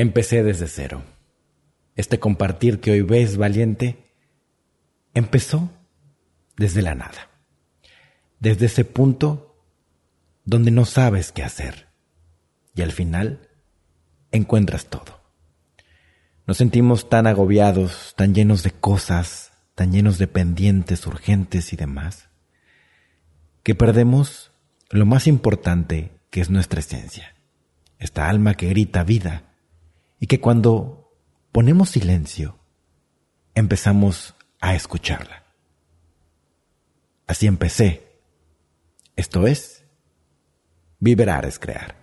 Empecé desde cero. Este compartir que hoy ves valiente empezó desde la nada. Desde ese punto donde no sabes qué hacer. Y al final encuentras todo. Nos sentimos tan agobiados, tan llenos de cosas, tan llenos de pendientes urgentes y demás, que perdemos lo más importante que es nuestra esencia, esta alma que grita vida y que cuando ponemos silencio, empezamos a escucharla. Así empecé. Esto es, vibrar es crear.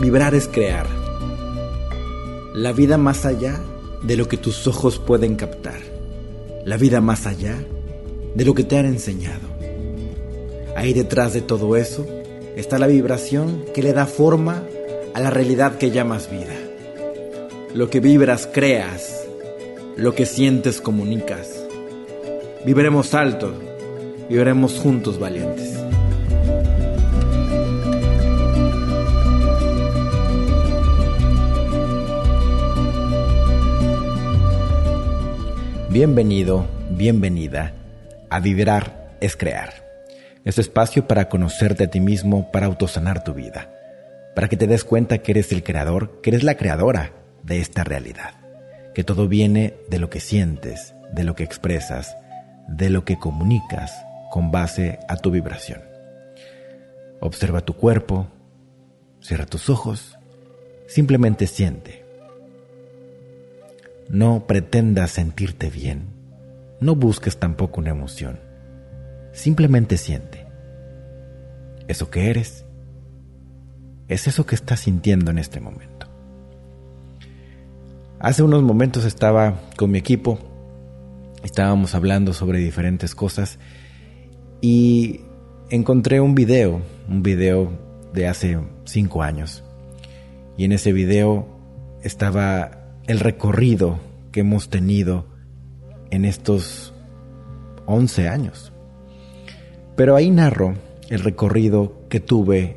Vibrar es crear. La vida más allá de lo que tus ojos pueden captar. La vida más allá de lo que te han enseñado. Ahí detrás de todo eso está la vibración que le da forma a la realidad que llamas vida. Lo que vibras creas, lo que sientes comunicas. Viviremos alto, viviremos juntos valientes. Bienvenido, bienvenida a Vibrar es Crear este espacio para conocerte a ti mismo, para autosanar tu vida, para que te des cuenta que eres el creador, que eres la creadora de esta realidad, que todo viene de lo que sientes, de lo que expresas, de lo que comunicas con base a tu vibración. Observa tu cuerpo, cierra tus ojos, simplemente siente. No pretendas sentirte bien, no busques tampoco una emoción Simplemente siente. Eso que eres es eso que estás sintiendo en este momento. Hace unos momentos estaba con mi equipo, estábamos hablando sobre diferentes cosas y encontré un video, un video de hace cinco años. Y en ese video estaba el recorrido que hemos tenido en estos 11 años. Pero ahí narro el recorrido que tuve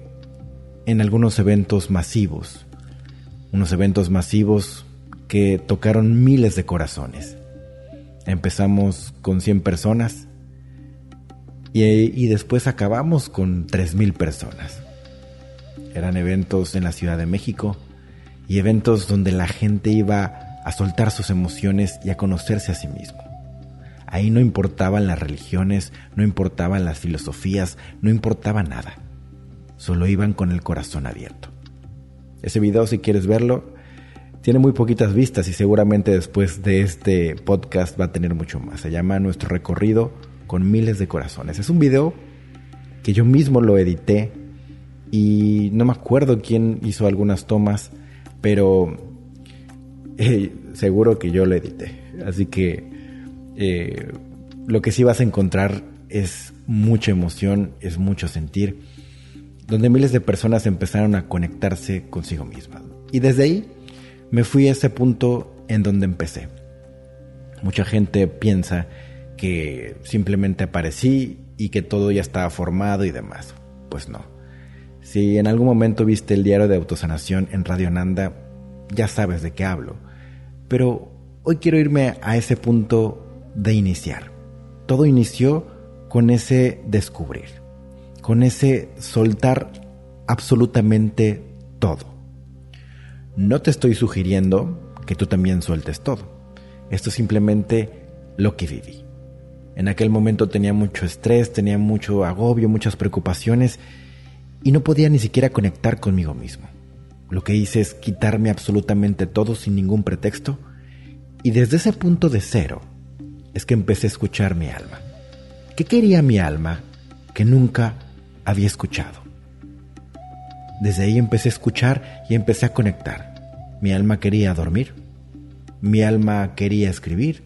en algunos eventos masivos, unos eventos masivos que tocaron miles de corazones. Empezamos con 100 personas y, después acabamos con 3.000 personas. Eran eventos en la Ciudad de México y eventos donde la gente iba a soltar sus emociones y a conocerse a sí mismo. Ahí no importaban las religiones, no importaban las filosofías, no importaba nada. Solo iban con el corazón abierto. Ese video, si quieres verlo, tiene muy poquitas vistas y seguramente después de este podcast va a tener mucho más. Se llama Nuestro recorrido con miles de corazones. Es un video que yo mismo lo edité y no me acuerdo quién hizo algunas tomas, pero eh, seguro que yo lo edité. Así que eh, lo que sí vas a encontrar es mucha emoción, es mucho sentir, donde miles de personas empezaron a conectarse consigo mismas. Y desde ahí me fui a ese punto en donde empecé. Mucha gente piensa que simplemente aparecí y que todo ya estaba formado y demás. Pues no. Si en algún momento viste el diario de autosanación en Radio Nanda, ya sabes de qué hablo. Pero hoy quiero irme a ese punto de iniciar. Todo inició con ese descubrir, con ese soltar absolutamente todo. No te estoy sugiriendo que tú también sueltes todo. Esto es simplemente lo que viví. En aquel momento tenía mucho estrés, tenía mucho agobio, muchas preocupaciones y no podía ni siquiera conectar conmigo mismo. Lo que hice es quitarme absolutamente todo sin ningún pretexto y desde ese punto de cero es que empecé a escuchar mi alma. ¿Qué quería mi alma que nunca había escuchado? Desde ahí empecé a escuchar y empecé a conectar. Mi alma quería dormir, mi alma quería escribir,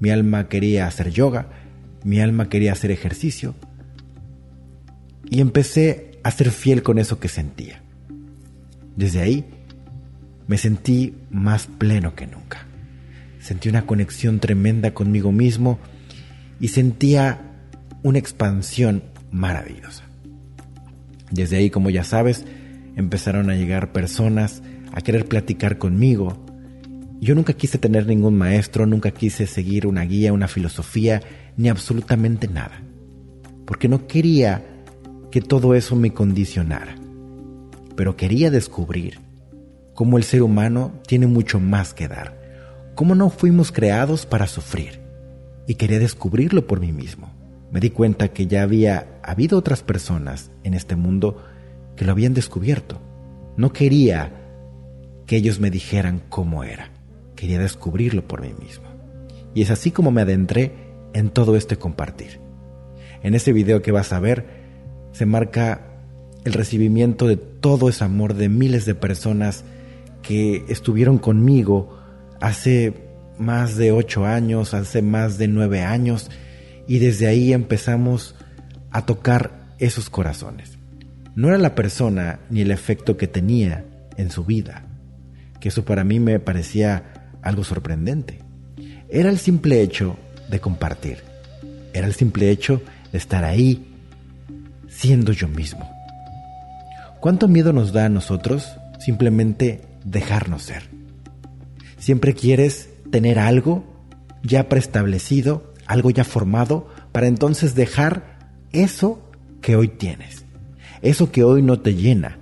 mi alma quería hacer yoga, mi alma quería hacer ejercicio. Y empecé a ser fiel con eso que sentía. Desde ahí me sentí más pleno que nunca. Sentí una conexión tremenda conmigo mismo y sentía una expansión maravillosa. Desde ahí, como ya sabes, empezaron a llegar personas a querer platicar conmigo. Yo nunca quise tener ningún maestro, nunca quise seguir una guía, una filosofía, ni absolutamente nada. Porque no quería que todo eso me condicionara. Pero quería descubrir cómo el ser humano tiene mucho más que dar, cómo no fuimos creados para sufrir. Y quería descubrirlo por mí mismo. Me di cuenta que ya había habido otras personas en este mundo que lo habían descubierto. No quería que ellos me dijeran cómo era. Quería descubrirlo por mí mismo. Y es así como me adentré en todo este compartir. En ese video que vas a ver se marca el recibimiento de todo ese amor de miles de personas que estuvieron conmigo hace más de ocho años, hace más de nueve años, y desde ahí empezamos a tocar esos corazones. No era la persona ni el efecto que tenía en su vida, que eso para mí me parecía algo sorprendente. Era el simple hecho de compartir, era el simple hecho de estar ahí siendo yo mismo. ¿Cuánto miedo nos da a nosotros simplemente dejarnos ser? Siempre quieres tener algo ya preestablecido, algo ya formado, para entonces dejar eso que hoy tienes, eso que hoy no te llena,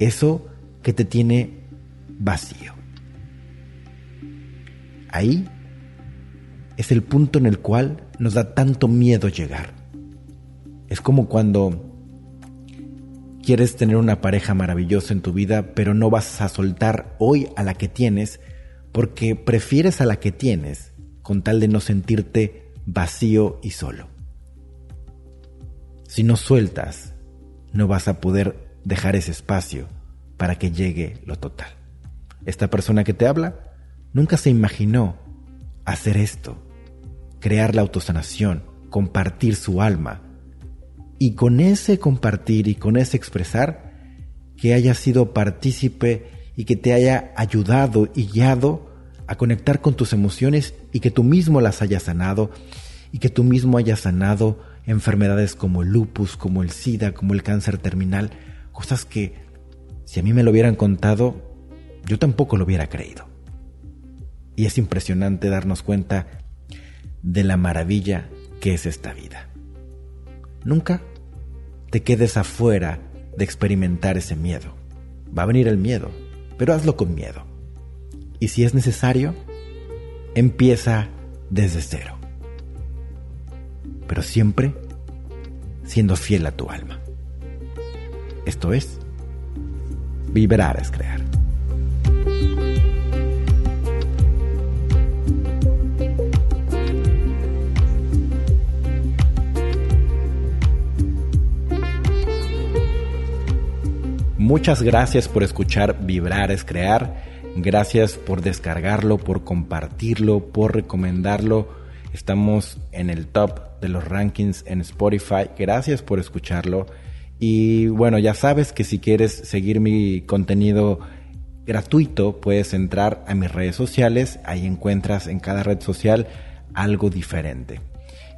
eso que te tiene vacío. Ahí es el punto en el cual nos da tanto miedo llegar. Es como cuando quieres tener una pareja maravillosa en tu vida, pero no vas a soltar hoy a la que tienes porque prefieres a la que tienes con tal de no sentirte vacío y solo. Si no sueltas, no vas a poder dejar ese espacio para que llegue lo total. Esta persona que te habla nunca se imaginó hacer esto, crear la autosanación, compartir su alma. Y con ese compartir y con ese expresar, que haya sido partícipe y que te haya ayudado y guiado a conectar con tus emociones y que tú mismo las hayas sanado y que tú mismo hayas sanado enfermedades como el lupus, como el SIDA, como el cáncer terminal, cosas que si a mí me lo hubieran contado, yo tampoco lo hubiera creído. Y es impresionante darnos cuenta de la maravilla que es esta vida. Nunca te quedes afuera de experimentar ese miedo. Va a venir el miedo, pero hazlo con miedo. Y si es necesario, empieza desde cero pero siempre siendo fiel a tu alma. Esto es, vibrar es crear. Muchas gracias por escuchar Vibrar es Crear. Gracias por descargarlo, por compartirlo, por recomendarlo Estamos en el top de los rankings en Spotify. Gracias por escucharlo. Y bueno, ya sabes que si quieres seguir mi contenido gratuito, puedes entrar a mis redes sociales. Ahí encuentras en cada red social algo diferente.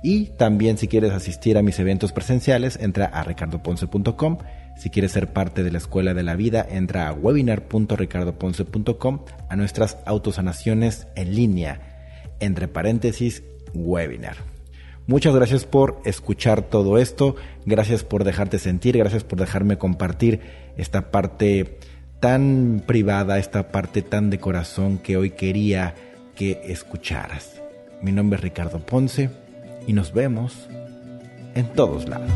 Y también si quieres asistir a mis eventos presenciales, entra a ricardoponce.com. Si quieres ser parte de la Escuela de la Vida, entra a webinar.ricardoponce.com a nuestras autosanaciones en línea, entre paréntesis, webinar. Muchas gracias por escuchar todo esto, gracias por dejarte sentir, gracias por dejarme compartir esta parte tan privada, esta parte tan de corazón que hoy quería que escucharas. Mi nombre es Ricardo Ponce y nos vemos en todos lados.